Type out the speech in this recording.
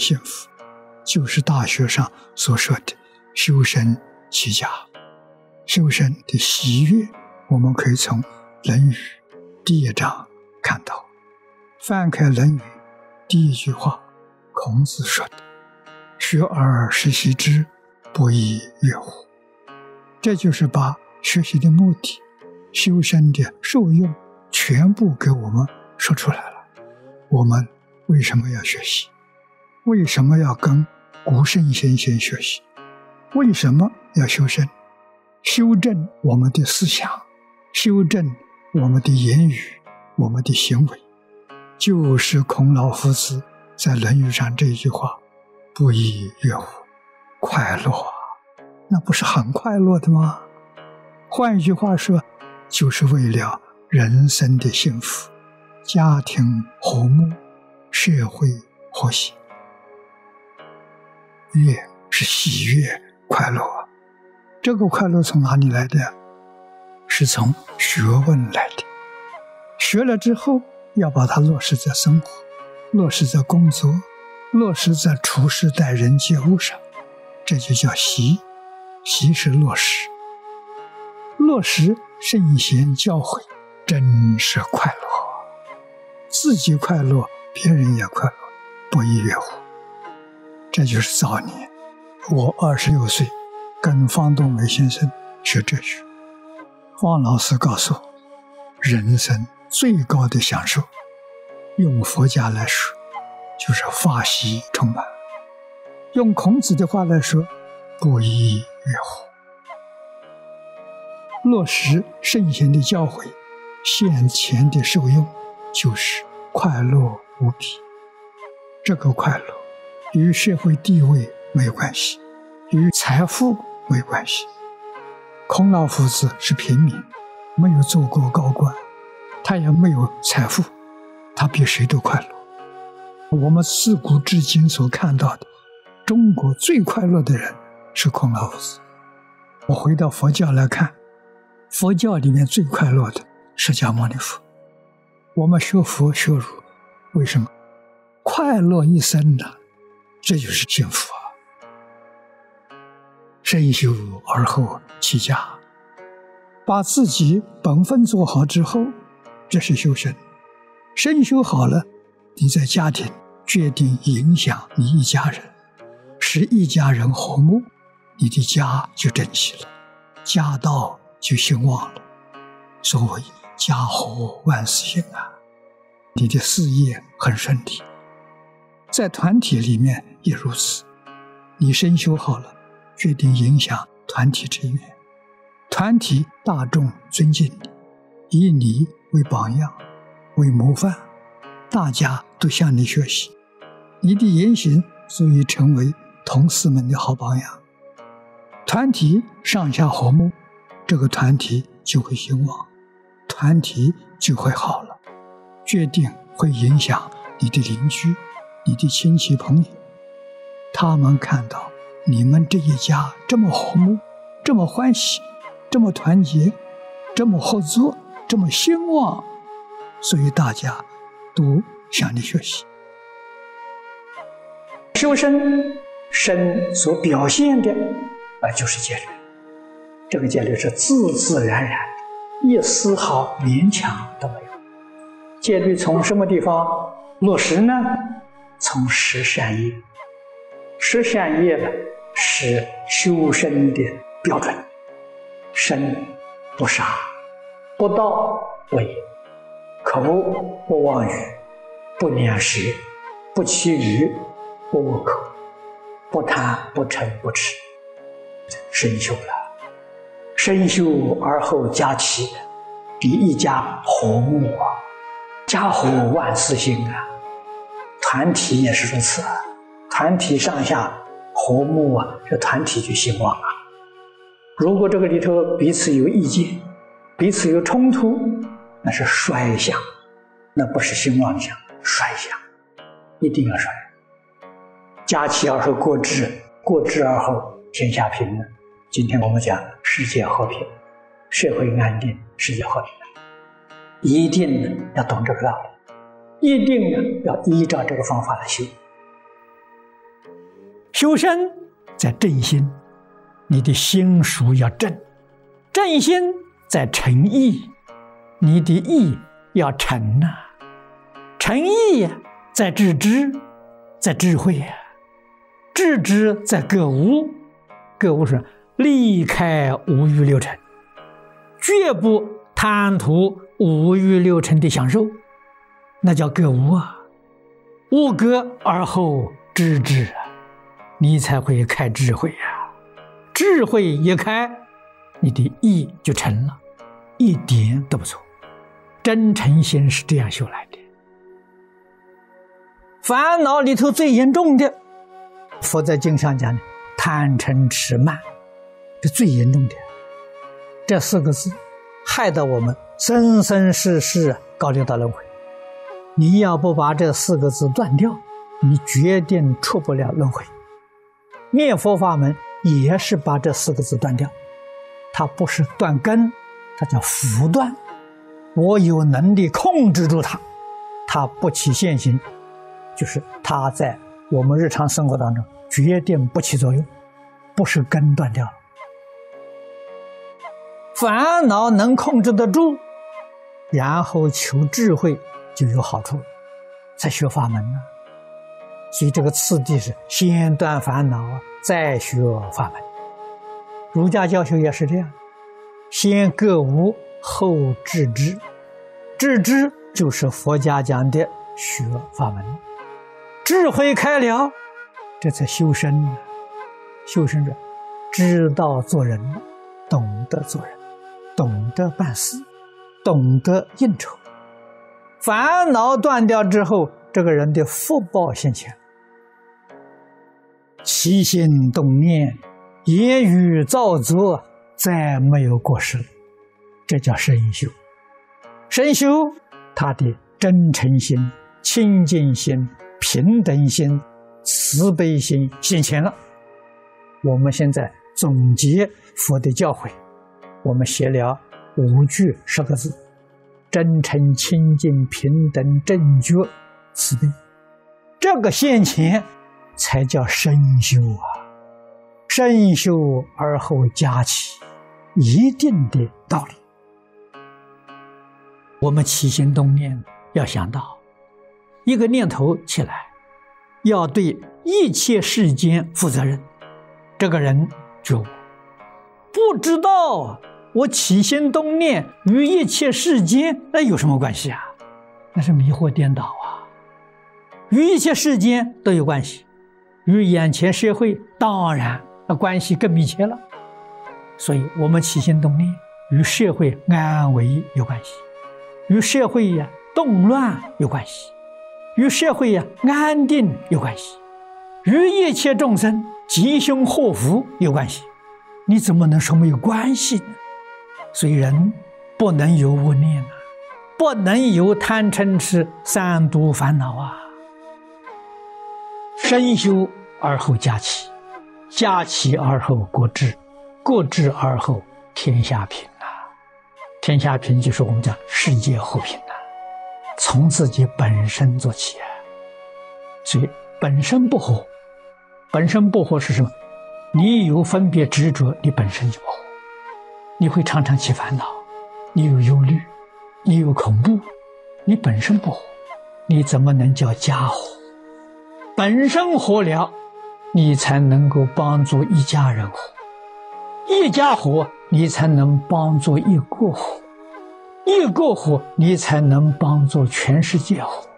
幸福，就是大学上所说的修身齐家。修身的喜悦，我们可以从《论语》第一章看到。翻开《论语》第一句话，孔子说的：“学而时习之，不亦说乎？”这就是把学习的目的、修身的受用全部给我们说出来了。我们为什么要学习？为什么要跟古圣先贤学习？为什么要修身？修正我们的思想，修正我们的言语，我们的行为，就是孔老夫子在《论语》上这一句话：“不亦乐乎？”快乐，那不是很快乐的吗？换一句话说，就是为了人生的幸福，家庭和睦，社会和谐。悦是喜悦、快乐。这个快乐从哪里来的？是从学问来的。学了之后，要把它落实在生活，落实在工作，落实在处事待人接物上，这就叫习。习是落实，落实圣贤教诲，真是快乐。自己快乐，别人也快乐，不亦乐乎？这就是早年我二十六岁。跟方东梅先生学哲学，方老师告诉我，人生最高的享受，用佛家来说，就是法喜充满；用孔子的话来说，不亦乐乎。落实圣贤的教诲，现前的受用，就是快乐无比。这个快乐与社会地位没有关系，与财富。没关系，孔老夫子是平民，没有做过高官，他也没有财富，他比谁都快乐。我们自古至今所看到的，中国最快乐的人是孔老夫子。我回到佛教来看，佛教里面最快乐的释迦牟尼佛。我们学佛学儒，为什么快乐一生呢？这就是幸福啊！身修而后齐家，把自己本分做好之后，这是修身。身修好了，你在家庭决定影响你一家人，使一家人和睦，你的家就整齐了，家道就兴旺了。所谓家和万事兴啊，你的事业很顺利。在团体里面也如此，你身修好了。决定影响团体成员，团体大众尊敬你，以你为榜样，为模范，大家都向你学习，你的言行足以成为同事们的好榜样。团体上下和睦，这个团体就会兴旺，团体就会好了。决定会影响你的邻居、你的亲戚朋友，他们看到。你们这一家这么和睦，这么欢喜，这么团结，这么合作，这么兴旺，所以大家都向你学习。修身，身所表现的啊，就是戒律。这个戒律是自自然然，一丝毫勉强都没有。戒律从什么地方落实呢？从十善业。十善业呢？是修身的标准：身不杀，不盗不淫，口不妄语，不念食，不欺语，不恶口，不贪不嗔不痴。身修了，身修而后家齐，比一家和睦啊，家和万事兴啊。团体也是如此啊，团体上下。和睦啊，这团体就兴旺了。如果这个里头彼此有意见，彼此有冲突，那是衰相，那不是兴旺相，衰相，一定要衰。家齐而后国治，国治而后天下平。今天我们讲世界和平，社会安定，世界和平，一定要懂这个道理，一定要依照这个方法来修。修身在正心，你的心术要正；正心在诚意，你的意要诚呐；诚意在知，在智慧呀；智之在格物，格物是离开五欲六尘，绝不贪图五欲六尘的享受，那叫格物啊。物格而后知之啊。你才会开智慧呀，智慧一开，你的意就成了，一点都不错。真诚心是这样修来的。烦恼里头最严重的，佛在经上讲的贪嗔痴慢，是最严重的。这四个字，害得我们生生世世搞六道轮回。你要不把这四个字断掉，你决定出不了轮回。念佛法门也是把这四个字断掉，它不是断根，它叫福断。我有能力控制住它，它不起现行，就是它在我们日常生活当中决定不起作用，不是根断掉了。烦恼能控制得住，然后求智慧就有好处，才学法门呢。所以这个次第是先断烦恼，再学法门。儒家教学也是这样，先格物，后致知。致知就是佛家讲的学法门。智慧开了，这才修身。修身者，知道做人，懂得做人，懂得办事，懂得应酬。烦恼断掉之后，这个人的福报现前。起心动念、言语造作，再没有过失，这叫深修。深修，他的真诚心、清净心、平等心、慈悲心现前了。我们现在总结佛的教诲，我们写了五句十个字：真诚、清净、平等、正觉、慈悲。这个现前。才叫深修啊！深修而后加起，一定的道理。我们起心动念要想到，一个念头起来，要对一切世间负责任。这个人就不知道我起心动念与一切世间那有什么关系啊？那是迷惑颠倒啊！与一切世间都有关系。与眼前社会当然那关系更密切了，所以我们起心动念与社会安危有关系，与社会呀动乱有关系，与社会呀安定有关系，与一切众生吉凶祸福有关系。你怎么能说没有关系呢？所以人不能有恶念啊，不能有贪嗔痴三毒烦恼啊。身修而后家齐，家齐而后国治，国治而后天下平呐。天下平就是我们讲世界和平呐。从自己本身做起啊。所以本身不和，本身不和是什么？你有分别执着，你本身就不和。你会常常起烦恼，你有忧虑，你有恐怖，你本身不和，你怎么能叫家和？本身活了，你才能够帮助一家人活；一家活，你才能帮助一个活；一个活，你才能帮助全世界活。